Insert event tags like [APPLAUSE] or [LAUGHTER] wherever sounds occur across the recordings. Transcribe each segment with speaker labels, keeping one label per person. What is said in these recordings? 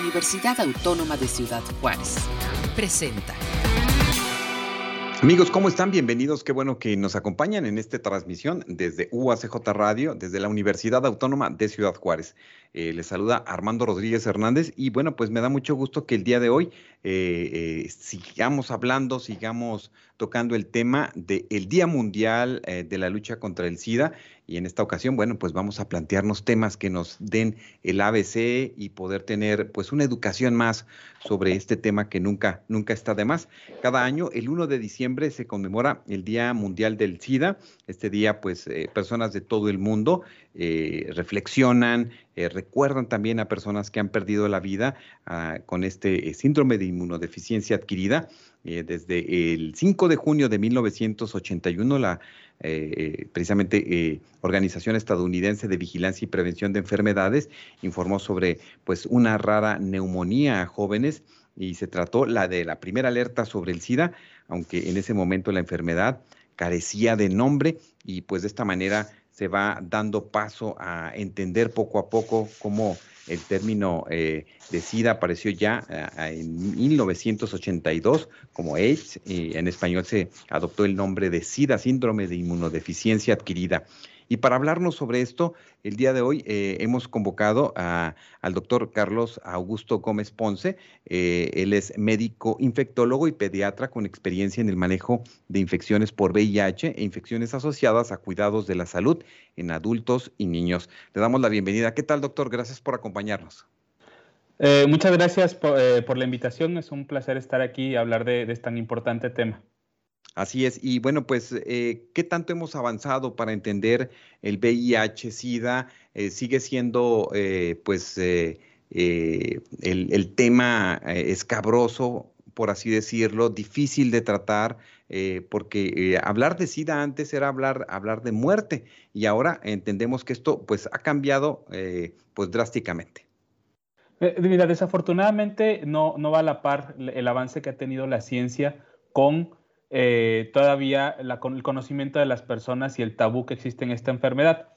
Speaker 1: Universidad Autónoma de Ciudad Juárez. Presenta.
Speaker 2: Amigos, ¿cómo están? Bienvenidos. Qué bueno que nos acompañan en esta transmisión desde UACJ Radio, desde la Universidad Autónoma de Ciudad Juárez. Eh, les saluda Armando Rodríguez Hernández y bueno, pues me da mucho gusto que el día de hoy eh, eh, sigamos hablando, sigamos tocando el tema del Día Mundial de la Lucha contra el SIDA y en esta ocasión, bueno, pues vamos a plantearnos temas que nos den el ABC y poder tener pues una educación más sobre este tema que nunca, nunca está de más. Cada año, el 1 de diciembre, se conmemora el Día Mundial del SIDA. Este día, pues, eh, personas de todo el mundo eh, reflexionan, eh, recuerdan también a personas que han perdido la vida ah, con este síndrome de inmunodeficiencia adquirida. desde el 5 de junio de 1981, la eh, precisamente eh, Organización Estadounidense de Vigilancia y Prevención de Enfermedades informó sobre pues una rara neumonía a jóvenes y se trató la de la primera alerta sobre el SIDA, aunque en ese momento la enfermedad carecía de nombre y pues de esta manera se va dando paso a entender poco a poco cómo el término eh, de SIDA apareció ya eh, en 1982 como AIDS y en español se adoptó el nombre de SIDA, síndrome de inmunodeficiencia adquirida. Y para hablarnos sobre esto, el día de hoy eh, hemos convocado al doctor Carlos Augusto Gómez Ponce. Eh, él es médico infectólogo y pediatra con experiencia en el manejo de infecciones por VIH e infecciones asociadas a cuidados de la salud en adultos y niños. Le damos la bienvenida. ¿Qué tal, doctor? Gracias por acompañarnos.
Speaker 3: Eh, muchas gracias por, la invitación. Es un placer estar aquí y hablar de, de este tan importante tema.
Speaker 2: Así es. Y bueno, pues, eh, ¿qué tanto hemos avanzado para entender el VIH-Sida? Eh, sigue siendo, eh, pues, el, el, tema escabroso, por así decirlo, difícil de tratar, porque hablar de SIDA antes era hablar, hablar de muerte y ahora entendemos que esto, pues, ha cambiado, pues, drásticamente.
Speaker 3: mira, desafortunadamente no, no va a la par el avance que ha tenido la ciencia con eh, todavía el conocimiento de las personas y el tabú que existe en esta enfermedad.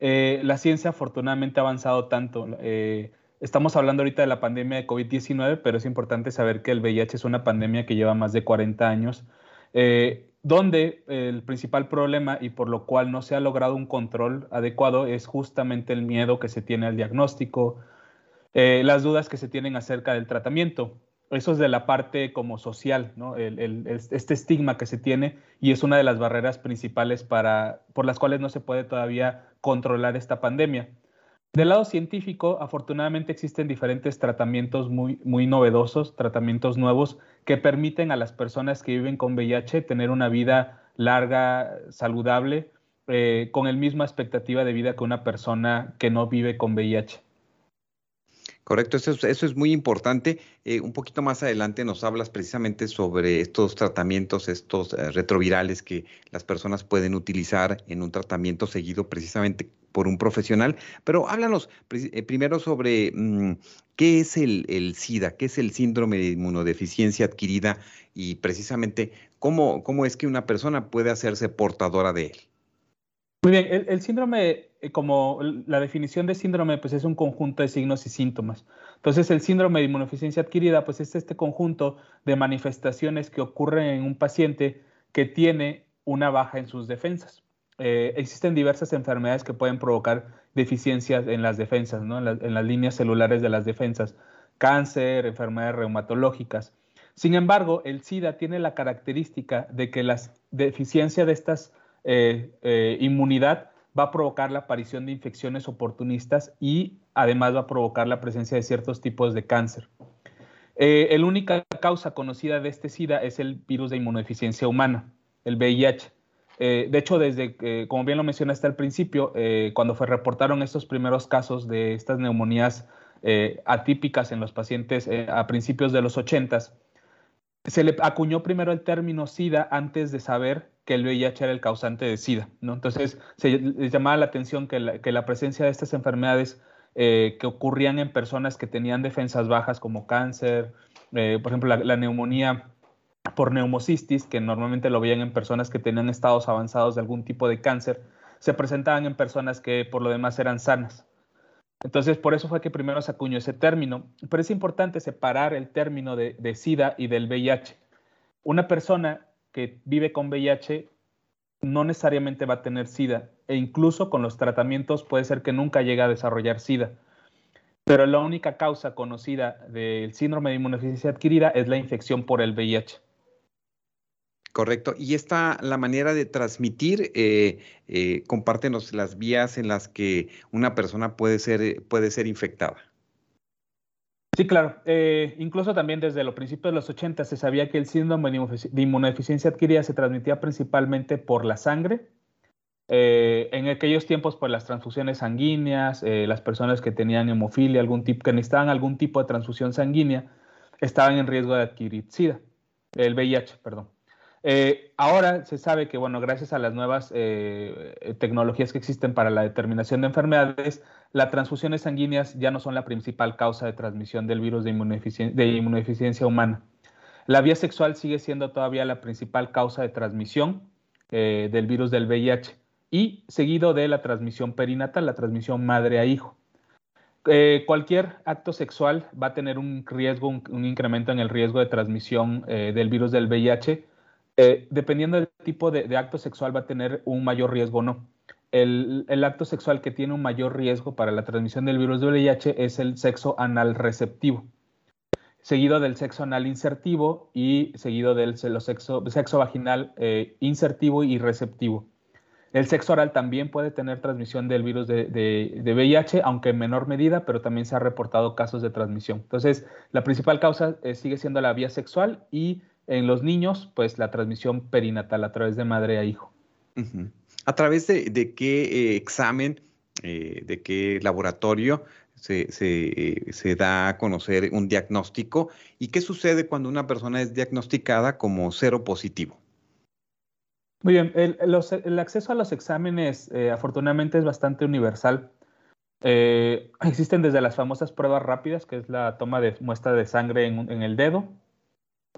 Speaker 3: Eh, la ciencia afortunadamente ha avanzado tanto. Eh, estamos hablando ahorita de la pandemia de COVID-19, pero es importante saber que el VIH es una pandemia que lleva más de 40 años, donde el principal problema y por lo cual no se ha logrado un control adecuado es justamente el miedo que se tiene al diagnóstico, las dudas que se tienen acerca del tratamiento eso es de la parte como social, ¿no? este estigma que se tiene y es una de las barreras principales para, por las cuales no se puede todavía controlar esta pandemia. Del lado científico, afortunadamente existen diferentes tratamientos muy, muy novedosos, tratamientos nuevos que permiten a las personas que viven con VIH tener una vida larga, saludable, eh, con el misma expectativa de vida que una persona que no vive con VIH.
Speaker 2: Correcto, eso es, muy importante. Eh, un poquito más adelante nos hablas precisamente sobre estos tratamientos, estos eh, retrovirales que las personas pueden utilizar en un tratamiento seguido precisamente por un profesional. Pero háblanos eh, primero sobre mm, qué es el, SIDA, qué es el síndrome de inmunodeficiencia adquirida y precisamente cómo, es que una persona puede hacerse portadora de él.
Speaker 3: Muy bien, el, síndrome, como la definición de síndrome, pues es un conjunto de signos y síntomas. Entonces, el síndrome de inmunodeficiencia adquirida, pues es este conjunto de manifestaciones que ocurren en un paciente que tiene una baja en sus defensas. Eh, existen diversas enfermedades que pueden provocar deficiencias en las defensas, ¿no? en, en las líneas celulares de las defensas, cáncer, enfermedades reumatológicas. Sin embargo, el SIDA tiene la característica de que la deficiencia de estas eh, eh, inmunidad va a provocar la aparición de infecciones oportunistas y además va a provocar la presencia de ciertos tipos de cáncer. Eh, la única causa conocida de este SIDA es el virus de inmunodeficiencia humana, el VIH. de hecho, desde, como bien lo mencionaste al principio, cuando se reportaron estos primeros casos de estas neumonías atípicas en los pacientes a principios de los 80, se le acuñó primero el término SIDA antes de saber que el VIH era el causante de SIDA. ¿no? Entonces, se les llamaba la atención que la, presencia de estas enfermedades eh, que ocurrían en personas que tenían defensas bajas como cáncer, eh, por ejemplo, la, neumonía por neumocistis, que normalmente lo veían en personas que tenían estados avanzados de algún tipo de cáncer, se presentaban en personas que por lo demás eran sanas. Entonces, por eso fue que primero se acuñó ese término. Pero es importante separar el término de, de SIDA y del VIH. Una persona que vive con VIH no necesariamente va a tener SIDA e incluso con los tratamientos puede ser que nunca llegue a desarrollar SIDA. Pero la única causa conocida del síndrome de inmunodeficiencia adquirida es la infección por el VIH.
Speaker 2: Correcto. Y esta, la manera de transmitir, eh, eh, compártenos las vías en las que una persona puede ser, puede ser infectada.
Speaker 3: Sí, claro. Eh, incluso también desde los principios de los 80 se sabía que el síndrome de inmunodeficiencia adquirida se transmitía principalmente por la sangre. en aquellos tiempos, por las transfusiones sanguíneas, las personas que tenían hemofilia, algún tipo, que necesitaban algún tipo de transfusión sanguínea, estaban en riesgo de adquirir SIDA, el VIH, perdón. Eh, ahora se sabe que, bueno, gracias a las nuevas eh, tecnologías que existen para la determinación de enfermedades, las transfusiones sanguíneas ya no son la principal causa de transmisión del virus de, inmunodeficiencia, humana. La vía sexual sigue siendo todavía la principal causa de transmisión eh, del virus del VIH y seguido de la transmisión perinatal, la transmisión madre a hijo. cualquier acto sexual va a tener un riesgo, un, incremento en el riesgo de transmisión del virus del VIH eh, dependiendo del tipo de, acto sexual va a tener un mayor riesgo o no. El, acto sexual que tiene un mayor riesgo para la transmisión del virus de VIH es el sexo anal receptivo, seguido del sexo anal insertivo y seguido del sexo, sexo vaginal eh, insertivo y receptivo. El sexo oral también puede tener transmisión del virus de, VIH, aunque en menor medida, pero también se ha reportado casos de transmisión. Entonces, la principal causa eh, sigue siendo la vía sexual y en los niños, pues la transmisión perinatal a través de madre a hijo.
Speaker 2: ¿A través de, qué eh, examen, eh, de qué laboratorio se, eh, se, da a conocer un diagnóstico? ¿Y qué sucede cuando una persona es diagnosticada como cero positivo?
Speaker 3: Muy bien, el, el acceso a los exámenes afortunadamente es bastante universal. existen desde las famosas pruebas rápidas, que es la toma de muestra de sangre en, en el dedo,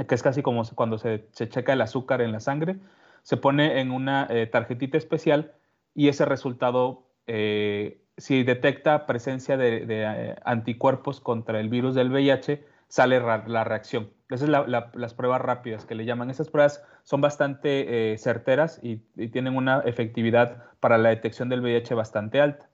Speaker 3: que es casi como cuando se, checa el azúcar en la sangre, se pone en una eh, tarjetita especial y ese resultado, eh, si detecta presencia de, eh, anticuerpos contra el virus del VIH, sale la reacción. Esas son las pruebas rápidas que le llaman. Esas pruebas son bastante certeras y, y tienen una efectividad para la detección del VIH bastante alta.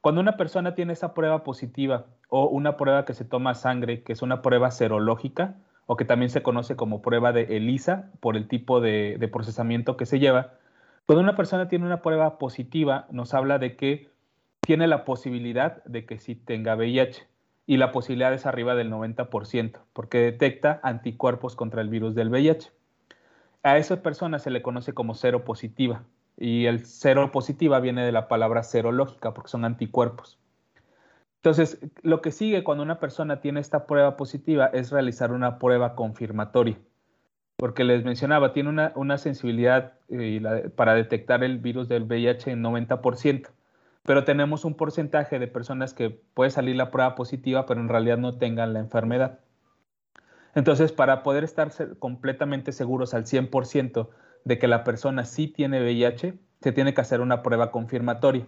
Speaker 3: Cuando una persona tiene esa prueba positiva o una prueba que se toma sangre, que es una prueba serológica, o que también se conoce como prueba de ELISA por el tipo de, procesamiento que se lleva. Cuando una persona tiene una prueba positiva, nos habla de que tiene la posibilidad de que sí tenga VIH y la posibilidad es arriba del 90% porque detecta anticuerpos contra el virus del VIH. A esa persona se le conoce como cero positiva y el cero positiva viene de la palabra serológica porque son anticuerpos. Entonces, lo que sigue cuando una persona tiene esta prueba positiva es realizar una prueba confirmatoria, porque les mencionaba, tiene una, sensibilidad eh, para detectar el virus del VIH en 90%, pero tenemos un porcentaje de personas que puede salir la prueba positiva, pero en realidad no tengan la enfermedad. Entonces, para poder estar completamente seguros al 100% de que la persona sí tiene VIH, se tiene que hacer una prueba confirmatoria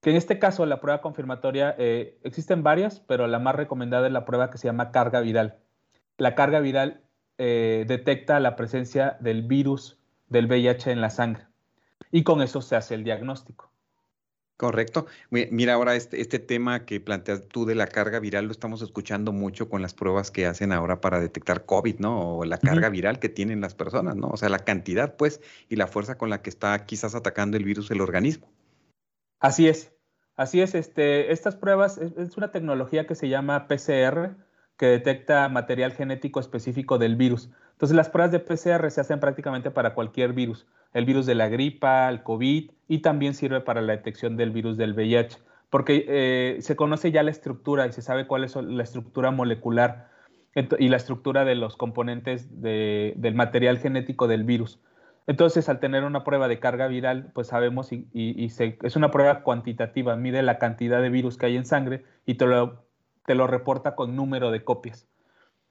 Speaker 3: que en este caso la prueba confirmatoria, eh, existen varias, pero la más recomendada es la prueba que se llama carga viral. La carga viral eh, detecta la presencia del virus del VIH en la sangre y con eso se hace el diagnóstico.
Speaker 2: Correcto. Mira, ahora este, este tema que planteas tú de la carga viral lo estamos escuchando mucho con las pruebas que hacen ahora para detectar COVID, ¿no? O la carga viral que tienen las personas, ¿no? O sea, la cantidad, pues, y la fuerza con la que está quizás atacando el virus el organismo.
Speaker 3: Así es, así es. Este, estas pruebas es, una tecnología que se llama PCR, que detecta material genético específico del virus. Entonces las pruebas de PCR se hacen prácticamente para cualquier virus, el virus de la gripa, el COVID y también sirve para la detección del virus del VIH, porque eh, se conoce ya la estructura y se sabe cuál es la estructura molecular y la estructura de los componentes del material genético del virus. Entonces, al tener una prueba de carga viral, pues sabemos y, es una prueba cuantitativa, mide la cantidad de virus que hay en sangre y te lo, te lo reporta con número de copias.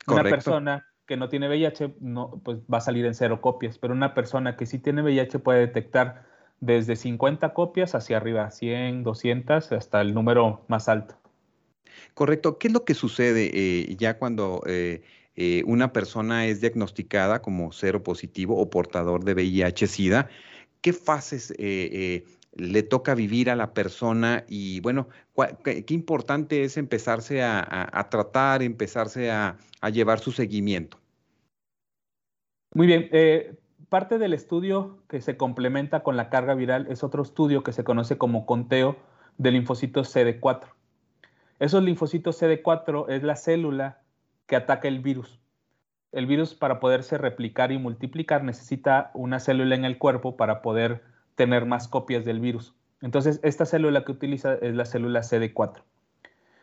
Speaker 3: Una persona que no tiene VIH no, pues va a salir en cero copias, pero una persona que sí tiene VIH puede detectar desde 50 copias hacia arriba, 100, 200, hasta el número más alto.
Speaker 2: Correcto. ¿Qué es lo que sucede eh, ya cuando eh, eh, una persona es diagnosticada como cero positivo o portador de VIH-Sida? ¿Qué fases le toca vivir a la persona? Y bueno, qué, importante es empezarse a, tratar, empezarse a, llevar su seguimiento?
Speaker 3: Muy bien. parte del estudio que se complementa con la carga viral es otro estudio que se conoce como conteo de linfocitos CD4. Esos linfocitos CD4 es la célula que ataca el virus. El virus para poderse replicar y multiplicar necesita una célula en el cuerpo para poder tener más copias del virus. Entonces, esta célula que utiliza es la célula CD4.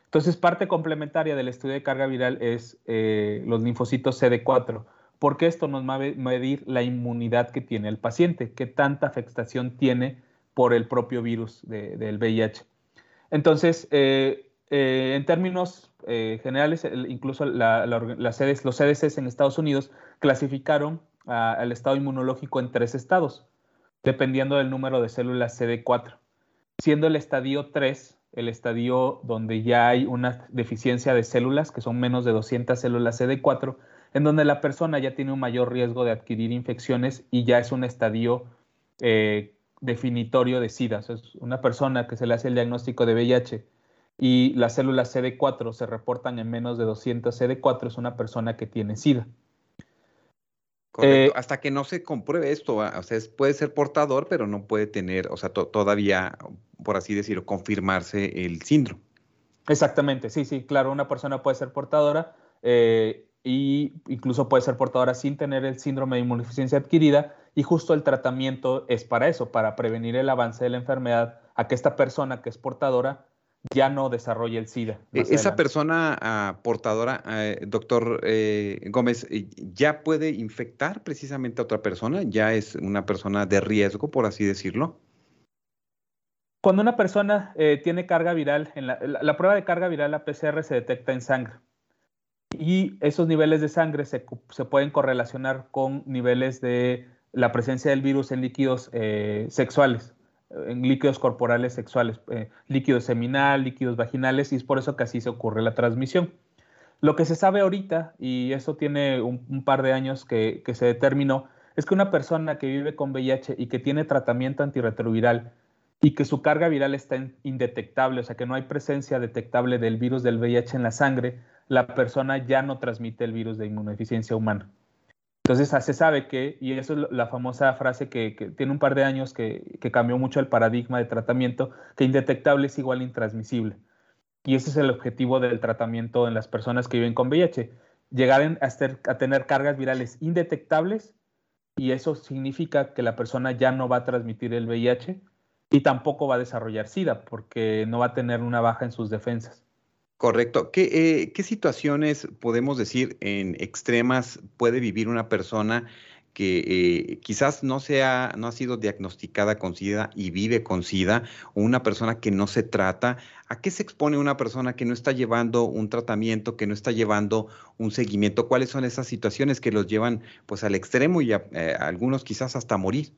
Speaker 3: Entonces, parte complementaria del estudio de carga viral es eh, los linfocitos CD4, porque esto nos va a medir la inmunidad que tiene el paciente, qué tanta afectación tiene por el propio virus del VIH. Entonces, eh, eh, en términos eh, generales, incluso los CDCs en Estados Unidos clasificaron al estado inmunológico en tres estados, dependiendo del número de células CD4, siendo el estadio 3 el estadio donde ya hay una deficiencia de células, que son menos de 200 células CD4, en donde la persona ya tiene un mayor riesgo de adquirir infecciones y ya es un estadio eh, definitorio de SIDA. es una persona que se le hace el diagnóstico de VIH y las células CD4 se reportan en menos de 200 CD4, es una persona que tiene SIDA.
Speaker 2: Correcto. Eh, Hasta que no se compruebe esto, o sea, puede ser portador, pero no puede tener, o sea, todavía, por así decirlo, confirmarse el síndrome.
Speaker 3: Exactamente, sí, sí, claro, una persona puede ser portadora eh, y incluso puede ser portadora sin tener el síndrome de inmunodeficiencia adquirida y justo el tratamiento es para eso, para prevenir el avance de la enfermedad a que esta persona que es portadora ya no desarrolla el SIDA.
Speaker 2: E, esa persona ah, portadora, eh, doctor eh, Gómez, eh, ya puede infectar precisamente a otra persona, ya es una persona de riesgo, por así decirlo.
Speaker 3: Cuando una persona tiene carga viral, en la, prueba de carga viral, la PCR se detecta en sangre. Y esos niveles de sangre se, se pueden correlacionar con niveles de la presencia del virus en líquidos sexuales en líquidos corporales sexuales, eh, líquido seminal, líquidos vaginales, y es por eso que así se ocurre la transmisión. Lo que se sabe ahorita, y eso tiene un, par de años que, se determinó, es que una persona que vive con VIH y que tiene tratamiento antirretroviral y que su carga viral está indetectable, o sea que no hay presencia detectable del virus del VIH en la sangre, la persona ya no transmite el virus de inmunodeficiencia humana. Entonces se sabe que, y eso es la famosa frase que, tiene un par de años que, cambió mucho el paradigma de tratamiento, que indetectable es igual a intransmisible. Y ese es el objetivo del tratamiento en las personas que viven con VIH, llegar a, a tener cargas virales indetectables y eso significa que la persona ya no va a transmitir el VIH y tampoco va a desarrollar SIDA porque no va a tener una baja en sus defensas.
Speaker 2: Correcto. Eh, ¿Qué, situaciones podemos decir en extremas puede vivir una persona que eh, quizás no, sea, no ha sido diagnosticada con SIDA y vive con SIDA, o una persona que no se trata? ¿A qué se expone una persona que no está llevando un tratamiento, que no está llevando un seguimiento? ¿Cuáles son esas situaciones que los llevan pues al extremo y a, eh, algunos quizás hasta morir?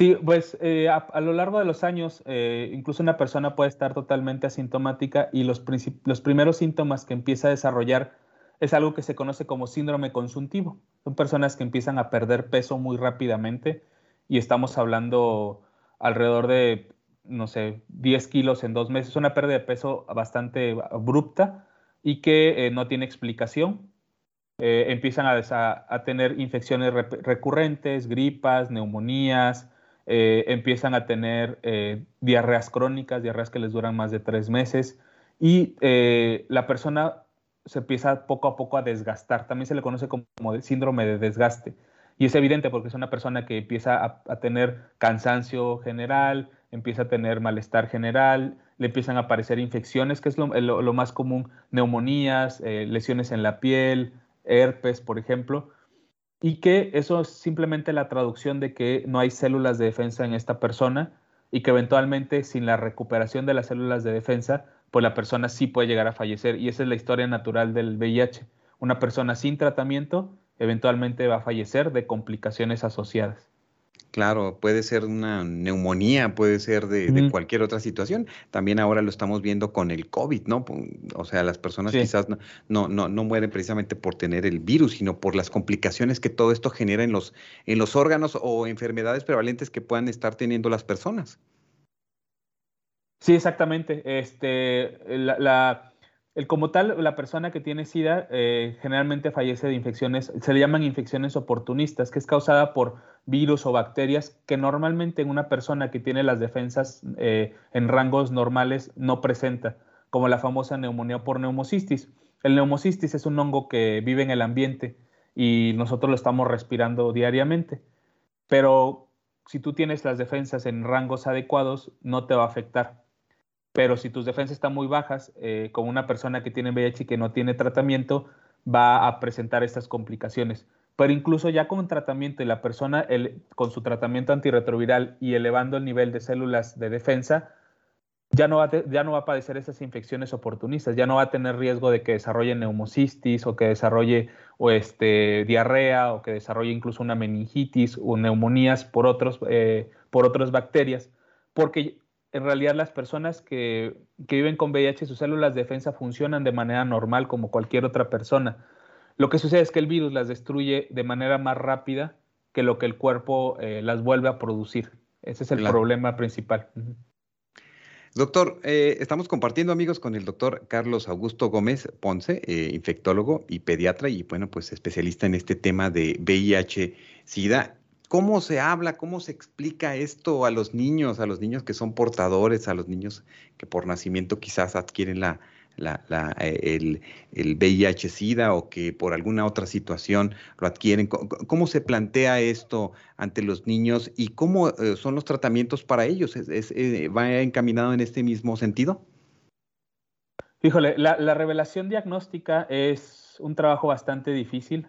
Speaker 3: Sí, pues eh, a, lo largo de los años, eh, incluso una persona puede estar totalmente asintomática y los, los primeros síntomas que empieza a desarrollar es algo que se conoce como síndrome consuntivo. Son personas que empiezan a perder peso muy rápidamente y estamos hablando alrededor de, no sé, 10 kilos en dos meses, una pérdida de peso bastante abrupta y que eh, no tiene explicación. empiezan a, a, tener infecciones recurrentes, gripas, neumonías, eh, empiezan a tener eh, diarreas crónicas, diarreas que les duran más de tres meses y eh, la persona se empieza poco a poco a desgastar. También se le conoce como, síndrome de desgaste. Y es evidente porque es una persona que empieza a, tener cansancio general, empieza a tener malestar general, le empiezan a aparecer infecciones, que es lo más común, neumonías, lesiones en la piel, herpes, por ejemplo y que eso es simplemente la traducción de que no hay células de defensa en esta persona y que eventualmente sin la recuperación de las células de defensa, pues la persona sí puede llegar a fallecer. Y esa es la historia natural del VIH. Una persona sin tratamiento eventualmente va a fallecer de complicaciones asociadas.
Speaker 2: Claro, puede ser una neumonía, puede ser de, cualquier otra situación. También ahora lo estamos viendo con el COVID, ¿no? O sea, las personas quizás no, no, no, mueren precisamente por tener el virus, sino por las complicaciones que todo esto genera en los, en los órganos o enfermedades prevalentes que puedan estar teniendo las personas.
Speaker 3: Sí, exactamente. Este, la el, como tal, la persona que tiene SIDA eh, generalmente fallece de infecciones, se le llaman infecciones oportunistas, que es causada por virus o bacterias que normalmente en una persona que tiene las defensas eh, en rangos normales no presenta, como la famosa neumonía por neumocistis. El neumocistis es un hongo que vive en el ambiente y nosotros lo estamos respirando diariamente, pero si tú tienes las defensas en rangos adecuados, no te va a afectar pero si tus defensas están muy bajas, eh, como una persona que tiene VIH y que no tiene tratamiento, va a presentar estas complicaciones. Pero incluso ya con tratamiento y la persona con su tratamiento antirretroviral y elevando el nivel de células de defensa, ya no, va a ya no va a padecer esas infecciones oportunistas, ya no va a tener riesgo de que desarrolle neumocistis o que desarrolle o este, diarrea o que desarrolle incluso una meningitis o neumonías por, otros, eh, por otras bacterias, porque en realidad las personas que, viven con VIH, sus células de defensa funcionan de manera normal como cualquier otra persona. Lo que sucede es que el virus las destruye de manera más rápida que lo que el cuerpo eh, las vuelve a producir. Ese es el problema principal.
Speaker 2: Doctor, eh, estamos compartiendo amigos con el doctor Carlos Augusto Gómez Ponce, eh, infectólogo y pediatra y bueno, pues especialista en este tema de VIH-Sida. ¿Cómo se habla, cómo se explica esto a los niños, a los niños que son portadores, a los niños que por nacimiento quizás adquieren la, eh, el, el VIH-Sida o que por alguna otra situación lo adquieren? ¿Cómo, se plantea esto ante los niños y cómo eh, son los tratamientos para ellos? Eh, ¿Va encaminado en este mismo sentido?
Speaker 3: Híjole, la revelación diagnóstica es un trabajo bastante difícil.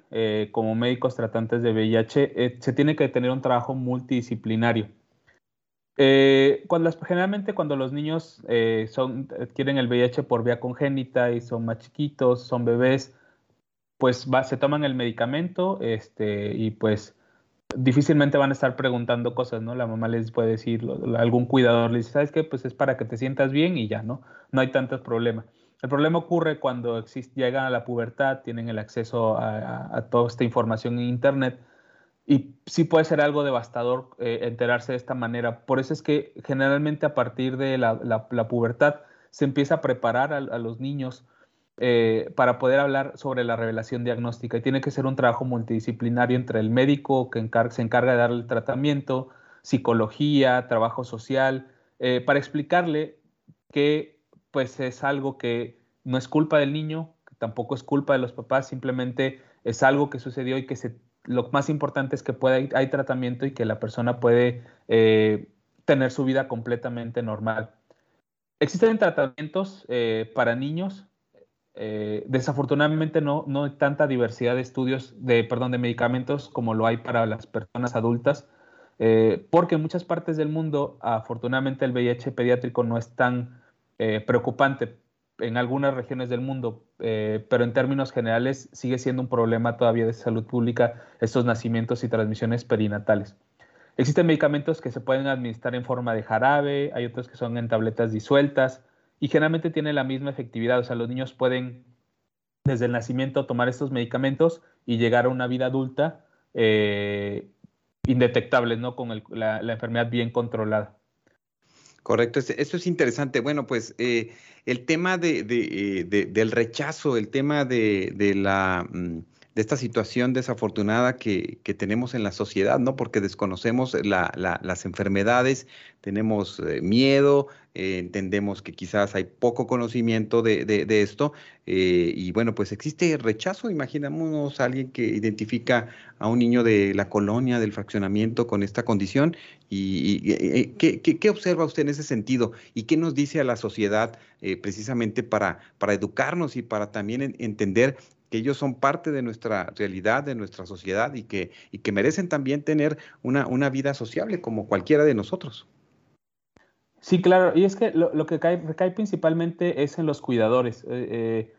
Speaker 3: Como médicos tratantes de VIH, se tiene que tener un trabajo multidisciplinario. Eh, cuando generalmente cuando los niños son, adquieren el VIH por vía congénita y son más chiquitos, son bebés, pues se toman el medicamento este, y pues difícilmente van a estar preguntando cosas, ¿no? La mamá les puede decir, algún cuidador les dice, ¿sabes qué? Pues es para que te sientas bien y ya, ¿no? No hay tantos problemas. El problema ocurre cuando llegan a la pubertad, tienen el acceso a, toda esta información en Internet y sí puede ser algo devastador eh, enterarse de esta manera. Por eso es que generalmente a partir de la, pubertad se empieza a preparar a, los niños eh, para poder hablar sobre la revelación diagnóstica y tiene que ser un trabajo multidisciplinario entre el médico que se encarga de darle el tratamiento, psicología, trabajo social, eh, para explicarle que pues es algo que no es culpa del niño, que tampoco es culpa de los papás, simplemente es algo que sucedió y que se, lo más importante es que puede, hay tratamiento y que la persona puede eh, tener su vida completamente normal. Existen tratamientos eh, para niños, eh, desafortunadamente no, no hay tanta diversidad de estudios, de, perdón, de medicamentos como lo hay para las personas adultas, porque en muchas partes del mundo, afortunadamente el VIH pediátrico no es tan preocupante en algunas regiones del mundo, eh, pero en términos generales sigue siendo un problema todavía de salud pública estos nacimientos y transmisiones perinatales. Existen medicamentos que se pueden administrar en forma de jarabe, hay otros que son en tabletas disueltas y generalmente tienen la misma efectividad, o sea, los niños pueden desde el nacimiento tomar estos medicamentos y llegar a una vida adulta eh, indetectable, ¿no? Con la enfermedad bien controlada.
Speaker 2: Correcto, eso es interesante. Bueno, pues eh, el tema de, eh, de, del rechazo, el tema de, la mm, de esta situación desafortunada que, tenemos en la sociedad, ¿no? Porque desconocemos la, las enfermedades, tenemos eh, miedo, eh, entendemos que quizás hay poco conocimiento de, de, esto, eh, y bueno, pues existe rechazo, imaginamos a alguien que identifica a un niño de la colonia, del fraccionamiento con esta condición, y, ¿qué, qué, observa usted en ese sentido? ¿Y qué nos dice a la sociedad precisamente para, para educarnos y para también entender que ellos son parte de nuestra realidad, de nuestra sociedad y que, y que merecen también tener una, una vida sociable como cualquiera de nosotros.
Speaker 3: Sí, claro, y es que lo, que cae, recae principalmente es en los cuidadores. Eh, eh,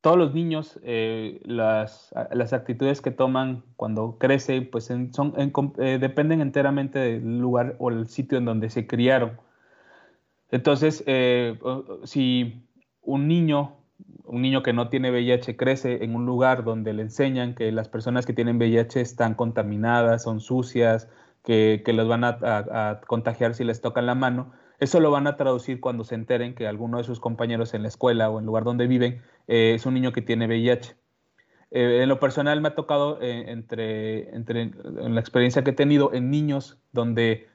Speaker 3: todos los niños, eh, las, actitudes que toman cuando crecen, pues dependen enteramente del lugar o el sitio en donde se criaron. Entonces, si un niño, un niño que no tiene VIH crece en un lugar donde le enseñan que las personas que tienen VIH están contaminadas, son sucias, que, que los van a contagiar si les tocan la mano, eso lo van a traducir cuando se enteren que alguno de sus compañeros en la escuela o en el lugar donde viven eh, es un niño que tiene VIH. Eh, en lo personal me ha tocado eh, entre, entre, en la experiencia que he tenido en niños donde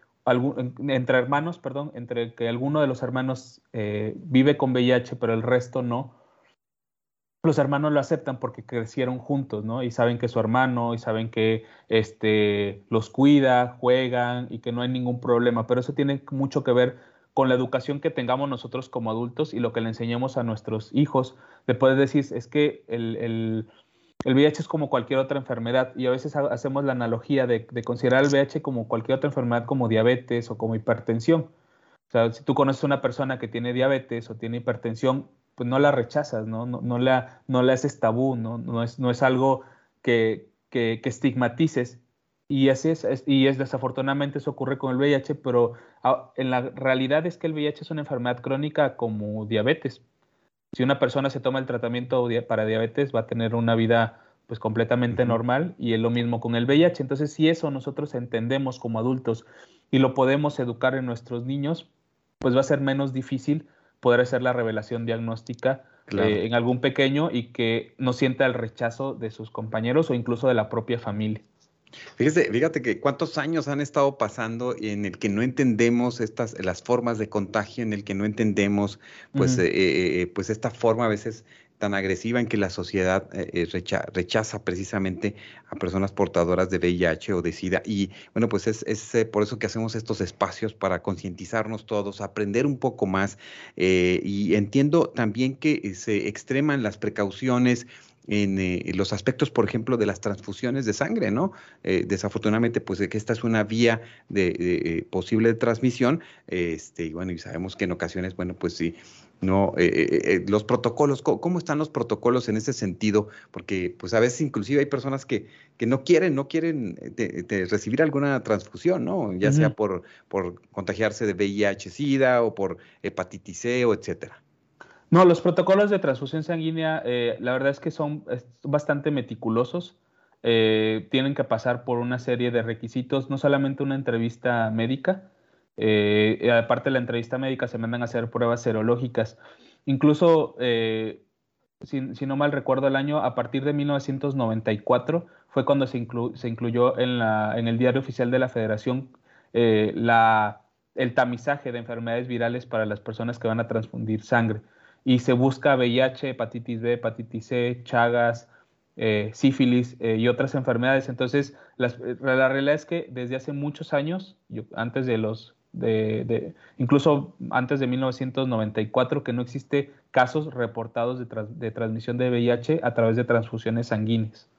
Speaker 3: entre hermanos, perdón, entre que alguno de los hermanos vive con VIH pero el resto no, los hermanos lo aceptan porque crecieron juntos, ¿no? Y saben que es su hermano y saben que este, los cuida, juegan y que no hay ningún problema. Pero eso tiene mucho que ver con la educación que tengamos nosotros como adultos y lo que le enseñemos a nuestros hijos. De poder decir, es que el, el, el, VIH es como cualquier otra enfermedad y a veces hacemos la analogía de, de considerar el VIH como cualquier otra enfermedad como diabetes o como hipertensión. O sea, si tú conoces a una persona que tiene diabetes o tiene hipertensión, pues no la rechazas, ¿no? No, no, la, no la haces tabú, ¿no? No es, no es algo que, que, que estigmatices. Y así es, y es desafortunadamente eso ocurre con el VIH, pero en la realidad es que el VIH es una enfermedad crónica como diabetes. Si una persona se toma el tratamiento para diabetes, va a tener una vida pues completamente normal y es lo mismo con el VIH. Entonces, si eso nosotros entendemos como adultos y lo podemos educar en nuestros niños, pues va a ser menos difícil poder hacer la revelación diagnóstica eh, en algún pequeño y que no sienta el rechazo de sus compañeros o incluso de la propia familia.
Speaker 2: Fíjate, fíjate que cuántos años han estado pasando en el que no entendemos estas las formas de contagio, en el que no entendemos pues, eh, eh, pues esta forma a veces tan agresiva en que la sociedad eh, rechaza precisamente a personas portadoras de VIH o de SIDA. Y bueno, pues es, es por eso que hacemos estos espacios para concientizarnos todos, aprender un poco más. y entiendo también que se extreman las precauciones en eh, los aspectos, por ejemplo, de las transfusiones de sangre, ¿no? Eh, desafortunadamente, pues que esta es una vía de, eh, posible de transmisión, este, y bueno, y sabemos que en ocasiones, bueno, pues sí, no, los protocolos, ¿cómo, están los protocolos en ese sentido? Porque, pues a veces inclusive hay personas que, que no quieren, no quieren recibir alguna transfusión, ¿no? Ya sea por, por contagiarse de VIH, SIDA o por hepatitis C o etcétera.
Speaker 3: No, los protocolos de transfusión sanguínea, eh, la verdad es que son bastante meticulosos. Eh, tienen que pasar por una serie de requisitos, no solamente una entrevista médica, eh, aparte de la entrevista médica se mandan a hacer pruebas serológicas. Incluso, si, no mal recuerdo el año, a partir de 1994 fue cuando se, incluyó en, la, en, el diario oficial de la Federación la, el tamizaje de enfermedades virales para las personas que van a transfundir sangre y se busca VIH, hepatitis B, hepatitis C, Chagas, eh, sífilis eh, y otras enfermedades. Entonces, eh, la realidad es que desde hace muchos años, antes de los, de, incluso antes de 1994, que no existe casos reportados de, de transmisión de VIH a través de transfusiones sanguíneas.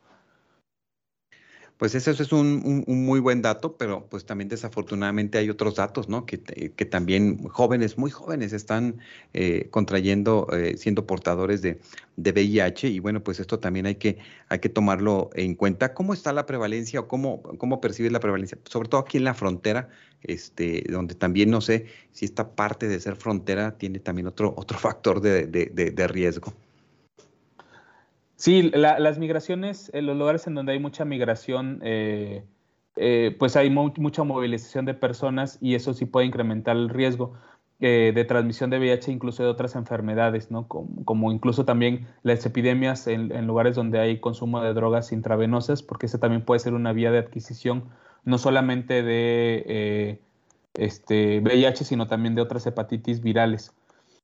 Speaker 2: Pues eso, es un, muy buen dato, pero pues también desafortunadamente hay otros datos, ¿no? Que, también jóvenes, muy jóvenes, están eh, contrayendo, eh, siendo portadores de, de, VIH y bueno, pues esto también hay que, hay que tomarlo en cuenta. ¿Cómo está la prevalencia o cómo, cómo percibes la prevalencia? Sobre todo aquí en la frontera, este, donde también no sé si esta parte de ser frontera tiene también otro, otro [LAUGHS] factor de, de riesgo.
Speaker 3: Sí, las migraciones, en los lugares en donde hay mucha migración, eh, eh, pues hay mucha movilización de personas y eso sí puede incrementar el riesgo eh, de transmisión de VIH, incluso de otras enfermedades, ¿no? Como, incluso también las epidemias en, lugares donde hay consumo de drogas intravenosas, porque esa también puede ser una vía de adquisición no solamente de este, VIH, sino también de otras hepatitis virales.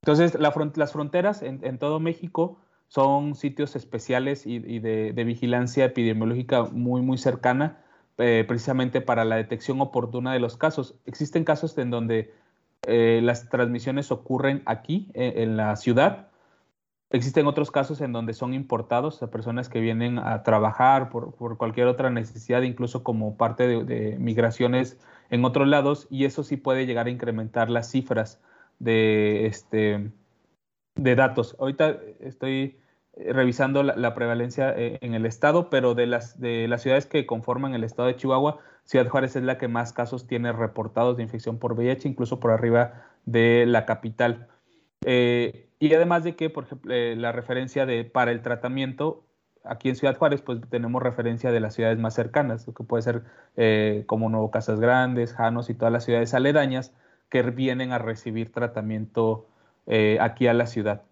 Speaker 3: Entonces, las fronteras en todo México son sitios especiales y, de, vigilancia epidemiológica muy, muy cercana, eh, precisamente para la detección oportuna de los casos. Existen casos en donde eh, las transmisiones ocurren aquí, eh, en la ciudad. Existen otros casos en donde son importados a personas que vienen a trabajar por, cualquier otra necesidad, incluso como parte de, de, migraciones en otros lados, y eso sí puede llegar a incrementar las cifras de, este, de datos. Ahorita estoy revisando la, prevalencia en el estado, pero de las, de las ciudades que conforman el estado de Chihuahua, Ciudad Juárez es la que más casos tiene reportados de infección por VIH, incluso por arriba de la capital. y además de que, por ejemplo, la referencia de para el tratamiento aquí en Ciudad Juárez, pues tenemos referencia de las ciudades más cercanas, que puede ser eh, como Nuevo Casas Grandes, Janos y todas las ciudades aledañas que vienen a recibir tratamiento eh, aquí a la ciudad.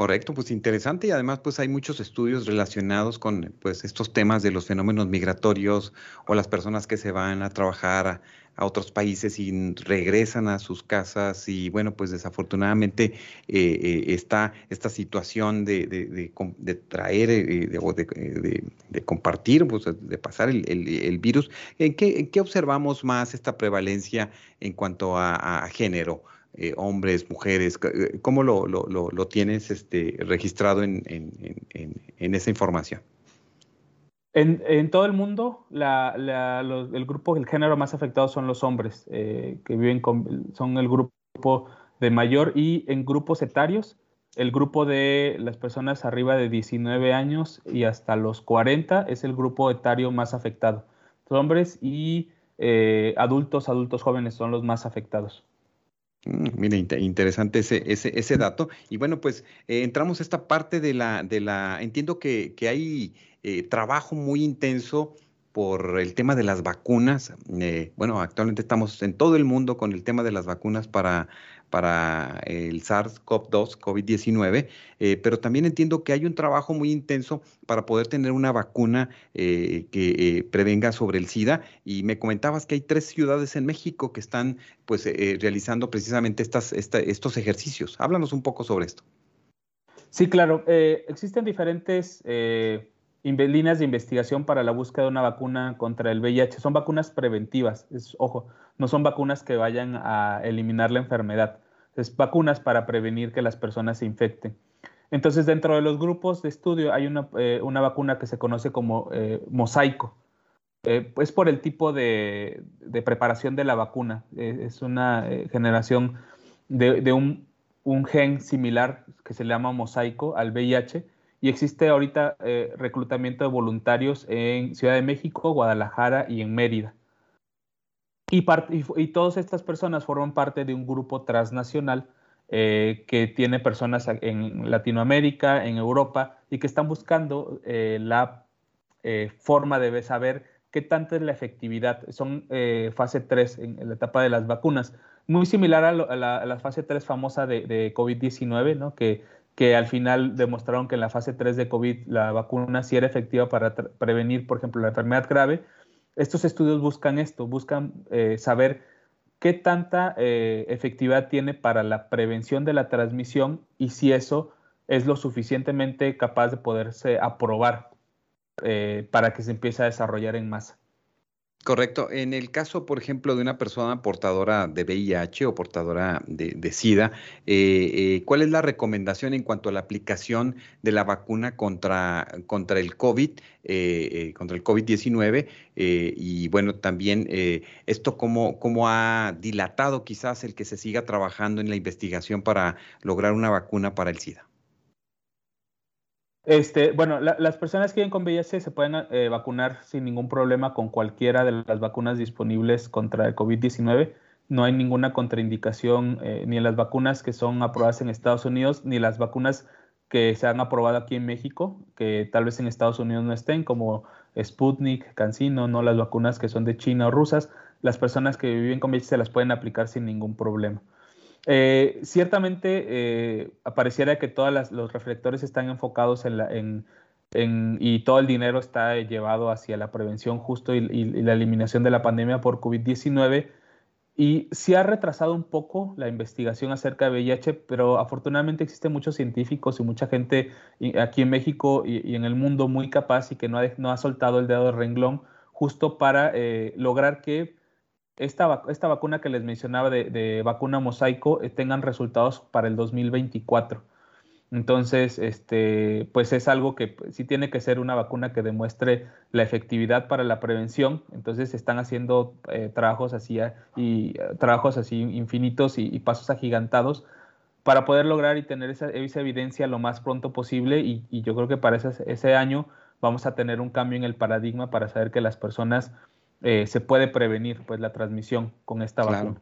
Speaker 2: Correcto, pues interesante y además pues hay muchos estudios relacionados con pues estos temas de los fenómenos migratorios o las personas que se van a trabajar a, otros países y regresan a sus casas y bueno pues desafortunadamente eh, eh, está esta situación de, de, traer eh, o de, compartir, pues de pasar el, virus. ¿En qué, observamos más esta prevalencia en cuanto a género? Eh, hombres, mujeres? Eh, ¿Cómo lo, tienes este, registrado en, esa información?
Speaker 3: En, todo el mundo, el grupo, el género más afectado son los hombres, eh, que viven con, son el grupo de mayor y en grupos etarios, el grupo de las personas arriba de 19 años y hasta los 40 es el grupo etario más afectado. hombres y adultos, adultos jóvenes son los más afectados.
Speaker 2: Mm, mira, interesante ese, ese, ese, dato. Y bueno, pues eh, entramos a esta parte de la, de la, entiendo que, que hay eh, trabajo muy intenso por el tema de las vacunas. Eh, bueno, actualmente estamos en todo el mundo con el tema de las vacunas para, para el SARS-CoV-2, COVID-19, eh, pero también entiendo que hay un trabajo muy intenso para poder tener una vacuna eh, que prevenga sobre el SIDA. Y me comentabas que hay tres ciudades en México que están pues realizando precisamente estos ejercicios. Háblanos un poco sobre esto.
Speaker 3: Sí, claro. existen diferentes líneas de investigación para la búsqueda de una vacuna contra el VIH. Son vacunas preventivas, es, ojo, no son vacunas que vayan a eliminar la enfermedad, es vacunas para prevenir que las personas se infecten. Entonces, dentro de los grupos de estudio hay una, eh, vacuna que se conoce como eh, mosaico. Eh, es por el tipo de, preparación de la vacuna. es una generación de, un, un, gen similar que se llama mosaico al VIH y existe ahorita reclutamiento de voluntarios en Ciudad de México, Guadalajara y en Mérida. Y, todas estas personas forman parte de un grupo transnacional eh, que tiene personas en Latinoamérica, en Europa, y que están buscando eh, la forma de saber qué tanta es la efectividad. Son fase 3 en, la etapa de las vacunas, muy similar a, la, fase 3 famosa de, de COVID-19, ¿no? que que al final demostraron que en la fase 3 de COVID la vacuna sí era efectiva para prevenir, por ejemplo, la enfermedad grave. Estos estudios buscan esto, buscan eh, saber qué tanta eh, efectividad tiene para la prevención de la transmisión y si eso es lo suficientemente capaz de poderse aprobar eh, para que se empiece a desarrollar en masa.
Speaker 2: Correcto. En el caso, por ejemplo, de una persona portadora de VIH o portadora de, SIDA, eh, eh, ¿cuál es la recomendación en cuanto a la aplicación de la vacuna contra, contra el COVID, eh, contra el COVID-19? y bueno, también esto cómo, cómo ha dilatado quizás el que se siga trabajando en la investigación para lograr una vacuna para el SIDA.
Speaker 3: Este, bueno, las personas que viven con VIH se pueden eh, vacunar sin ningún problema con cualquiera de las vacunas disponibles contra el COVID-19. No hay ninguna contraindicación eh, ni en las vacunas que son aprobadas en Estados Unidos, ni las vacunas que se han aprobado aquí en México, que tal vez en Estados Unidos no estén, como Sputnik, CanSino, no las vacunas que son de China o rusas. Las personas que viven con VIH se las pueden aplicar sin ningún problema. Eh, ciertamente eh, apareciera que todos los reflectores están enfocados en, y todo el dinero está llevado hacia la prevención justo y, la eliminación de la pandemia por COVID-19. Y sí ha retrasado un poco la investigación acerca de VIH, pero afortunadamente existen muchos científicos y mucha gente aquí en México y, en el mundo muy capaz y que no ha, no ha soltado el dedo de renglón justo para eh, lograr que esta, esta vacuna que les mencionaba de, vacuna mosaico eh, tengan resultados para el 2024. Entonces, este, pues es algo que sí tiene que ser una vacuna que demuestre la efectividad para la prevención. Entonces, están haciendo eh, trabajos así y trabajos así infinitos y, pasos agigantados para poder lograr y tener esa, evidencia lo más pronto posible y, yo creo que para ese, año vamos a tener un cambio en el paradigma para saber que las personas eh, se puede prevenir pues la transmisión con esta vacuna.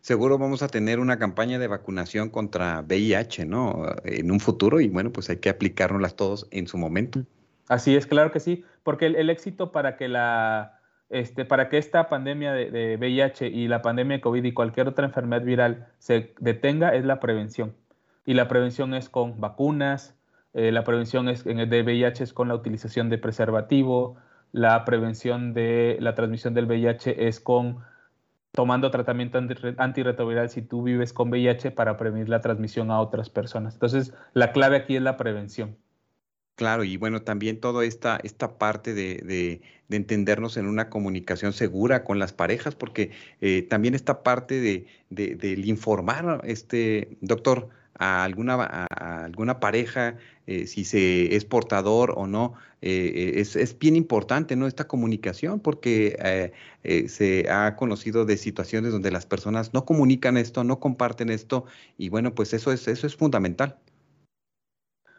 Speaker 2: Seguro vamos a tener una campaña de vacunación contra VIH, ¿no? En un futuro y bueno, pues hay que aplicárnoslas todos en su momento.
Speaker 3: Así es, claro que sí, porque el éxito para que la este, para que esta pandemia de, VIH y la pandemia de COVID y cualquier otra enfermedad viral se detenga es la prevención. Y la prevención es con vacunas, eh, la prevención es, de VIH es con la utilización de preservativo, la prevención de la transmisión del VIH es con tomando tratamiento antirretroviral si tú vives con VIH para prevenir la transmisión a otras personas. Entonces, la clave aquí es la prevención.
Speaker 2: Claro, y bueno, también toda esta, esta parte de, entendernos en una comunicación segura con las parejas, porque eh, también esta parte de, del informar, este doctor, a alguna, a alguna pareja, eh, si se es portador o no, eh, es, es, bien importante, ¿no? Esta comunicación, porque se ha conocido de situaciones donde las personas no comunican esto, no comparten esto, y bueno, pues eso es, eso es fundamental.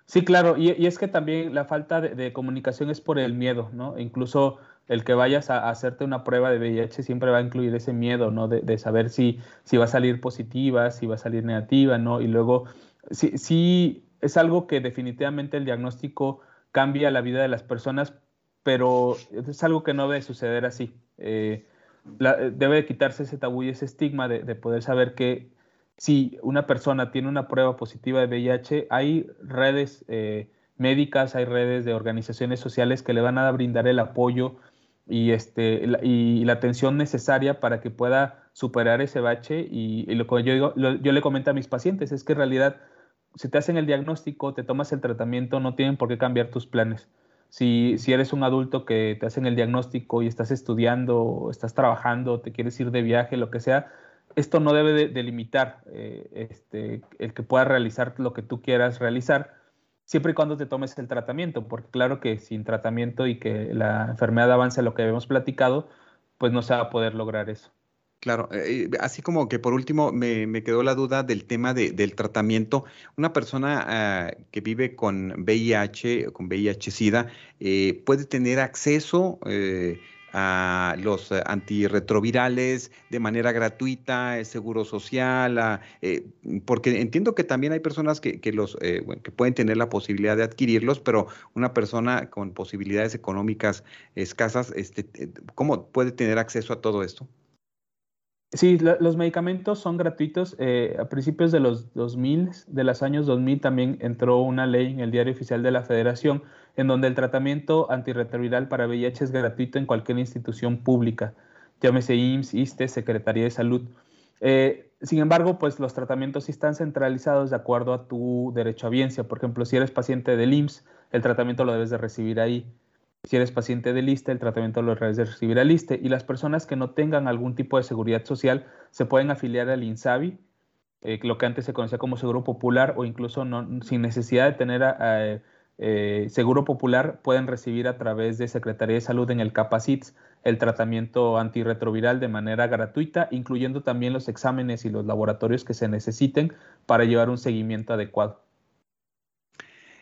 Speaker 3: Sí, claro, y, es que también la falta de, comunicación es por el miedo, ¿no? Incluso el que vayas a, hacerte una prueba de VIH siempre va a incluir ese miedo, ¿no? De, saber si, si va a salir positiva, si va a salir negativa, ¿no? Y luego, sí, sí, es algo que definitivamente el diagnóstico cambia la vida de las personas, pero es algo que no debe suceder así. Eh, debe de quitarse ese tabú y ese estigma de, de poder saber que si una persona tiene una prueba positiva de VIH, hay redes eh, médicas, hay redes de organizaciones sociales que le van a brindar el apoyo y, este, la, y la atención necesaria para que pueda superar ese bache. Y, lo que yo, digo, yo le comento a mis pacientes es que en realidad, si te hacen el diagnóstico, te tomas el tratamiento, no tienen por qué cambiar tus planes. Si, eres un adulto que te hacen el diagnóstico y estás estudiando, estás trabajando, te quieres ir de viaje, lo que sea, esto no debe delimitar eh, este, el que puedas realizar lo que tú quieras realizar, siempre y cuando te tomes el tratamiento, porque claro que sin tratamiento y que la enfermedad avance a lo que habíamos platicado, pues no se va a poder lograr eso.
Speaker 2: Claro, eh, así como que por último me, quedó la duda del tema del tratamiento. Una persona ah, que vive con VIH, con VIH-Sida, eh, puede tener acceso a los eh, antirretrovirales de manera gratuita, el seguro social, eh, porque entiendo que también hay personas que, los, eh, que pueden tener la posibilidad de adquirirlos, pero una persona con posibilidades económicas escasas, este, ¿cómo puede tener acceso a todo esto?
Speaker 3: Sí, los medicamentos son gratuitos. Eh, a principios de los 2000, de los años 2000, también entró una ley en el Diario Oficial de la Federación en donde el tratamiento antirretroviral para VIH es gratuito en cualquier institución pública, llámese IMSS, ISTE, Secretaría de Salud. Eh, sin embargo, pues los tratamientos sí están centralizados de acuerdo a tu derecho a biencia. Por ejemplo, si eres paciente del IMSS, el tratamiento lo debes de recibir ahí. Si eres paciente de liste, el tratamiento lo debes de recibir al liste. Y las personas que no tengan algún tipo de seguridad social se pueden afiliar al INSABI, eh, lo que antes se conocía como Seguro Popular, o incluso sin necesidad de tener eh, Seguro Popular, pueden recibir a través de Secretaría de Salud en el Capacits el tratamiento antirretroviral de manera gratuita, incluyendo también los exámenes y los laboratorios que se necesiten para llevar un seguimiento adecuado.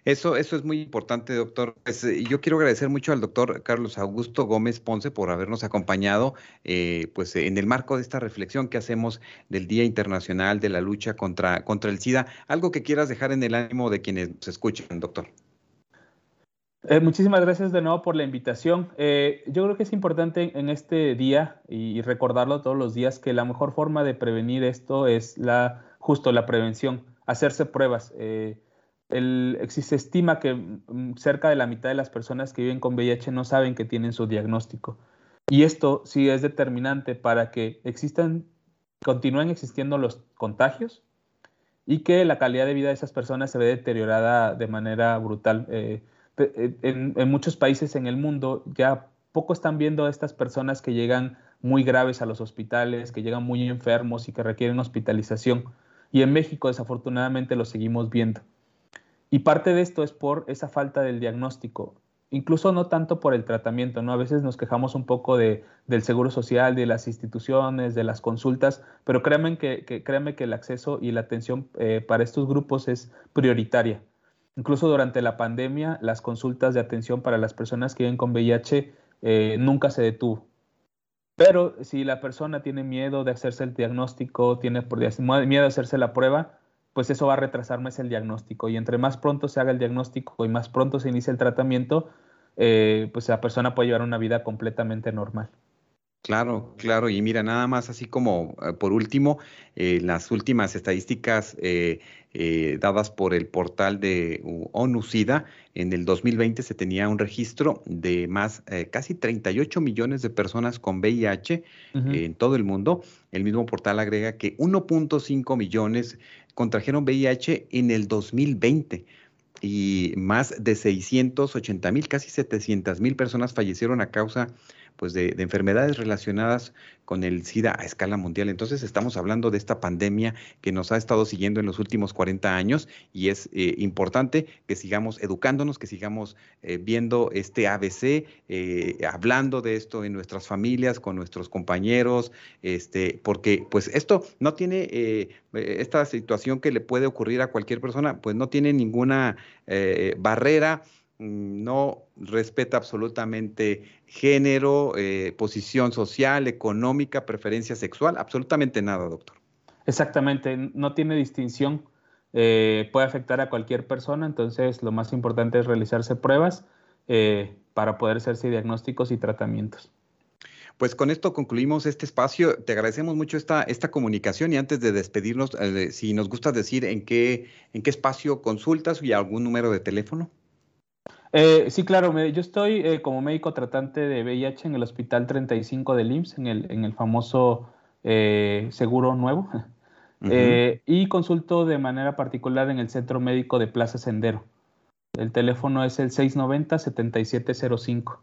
Speaker 2: Eso, eso es muy importante, doctor. Pues, eh, yo quiero agradecer mucho al doctor Carlos Augusto Gómez Ponce por habernos acompañado eh, pues, en el marco de esta reflexión que hacemos del Día Internacional de la Lucha contra, contra el SIDA. Algo que quieras dejar en el ánimo de quienes nos escuchan, doctor.
Speaker 3: Eh, muchísimas gracias de nuevo por la invitación. yo creo que es importante en este día y, recordarlo todos los días que la mejor forma de prevenir esto es la justo la prevención, hacerse pruebas el, se estima que mm, cerca de la mitad de las personas que viven con VIH no saben que tienen su diagnóstico. Y esto sí es determinante para que existan, continúen existiendo los contagios y que la calidad de vida de esas personas se ve deteriorada de manera brutal. Eh, eh, en, en, muchos países en el mundo ya poco están viendo a estas personas que llegan muy graves a los hospitales, que llegan muy enfermos y que requieren hospitalización. Y en México desafortunadamente lo seguimos viendo. Y parte de esto es por esa falta del diagnóstico. incluso no tanto por el tratamiento, ¿no? A veces nos quejamos un poco de, del seguro social, de las instituciones, de las consultas, pero créanme que, que que el acceso y la atención eh, para estos grupos es prioritaria. Incluso durante la pandemia, las consultas de atención para las personas que viven con VIH eh, nunca se detuvo. Pero si la persona tiene miedo de hacerse el diagnóstico, tiene miedo de hacerse la prueba, pues eso va a retrasar más el diagnóstico. Y entre más pronto se haga el diagnóstico y más pronto se inicie el tratamiento, eh, pues la persona puede llevar una vida completamente normal.
Speaker 2: Claro, claro. Y mira, nada más así como eh, por último, eh, las últimas estadísticas dadas por el portal de ONU-SIDA, en el 2020 se tenía un registro de más, casi 38 millones de personas con VIH en todo el mundo. El mismo portal agrega que 1.5 millones contrajeron VIH en el 2020 y más de 680 mil, casi 700 mil personas fallecieron a causa pues de, enfermedades relacionadas con el SIDA a escala mundial. Entonces estamos hablando de esta pandemia que nos ha estado siguiendo en los últimos 40 años y es eh, importante que sigamos educándonos, que sigamos eh, viendo este ABC, eh, hablando de esto en nuestras familias, con nuestros compañeros, este, porque pues esto no tiene, esta situación que le puede ocurrir a cualquier persona, pues no tiene ninguna barrera no respeta absolutamente género, eh, posición social, económica, preferencia sexual, absolutamente nada, doctor.
Speaker 3: Exactamente, no tiene distinción, eh, puede afectar a cualquier persona, entonces lo más importante es realizarse pruebas eh, para poder hacerse diagnósticos y tratamientos.
Speaker 2: Pues con esto concluimos este espacio. Te agradecemos mucho esta, esta comunicación y antes de despedirnos, si nos gusta decir en qué, en qué espacio consultas y algún número de teléfono.
Speaker 3: Eh, sí, claro, yo estoy eh, como médico tratante de VIH en el Hospital 35 del IMSS, en el, en el famoso eh, Seguro Nuevo, [LAUGHS] y consulto de manera particular en el Centro Médico de Plaza Sendero. El teléfono es el 690-7705.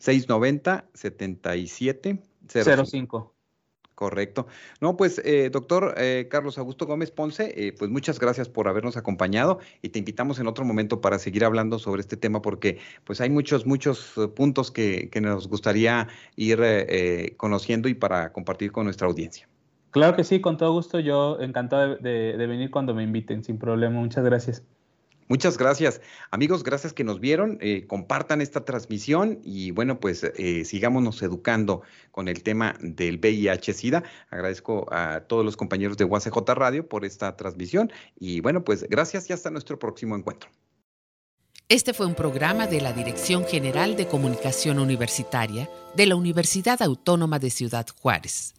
Speaker 2: 690-7705. Correcto. No, pues, eh, doctor eh, Carlos Augusto Gómez Ponce, eh, pues muchas gracias por habernos acompañado y te invitamos en otro momento para seguir hablando sobre este tema porque pues hay muchos, muchos puntos que, nos gustaría ir conociendo y para compartir con nuestra audiencia.
Speaker 3: Claro que sí, con todo gusto. Yo encantado de venir cuando me inviten, sin problema. Muchas gracias.
Speaker 2: Muchas gracias. Amigos, gracias que nos vieron. Eh, compartan esta transmisión y bueno, pues eh, sigámonos educando con el tema del VIH-Sida. Agradezco a todos los compañeros de UACJ Radio por esta transmisión y bueno, pues gracias y hasta nuestro próximo encuentro.
Speaker 1: Este fue un programa de la Dirección General de Comunicación Universitaria de la Universidad Autónoma de Ciudad Juárez.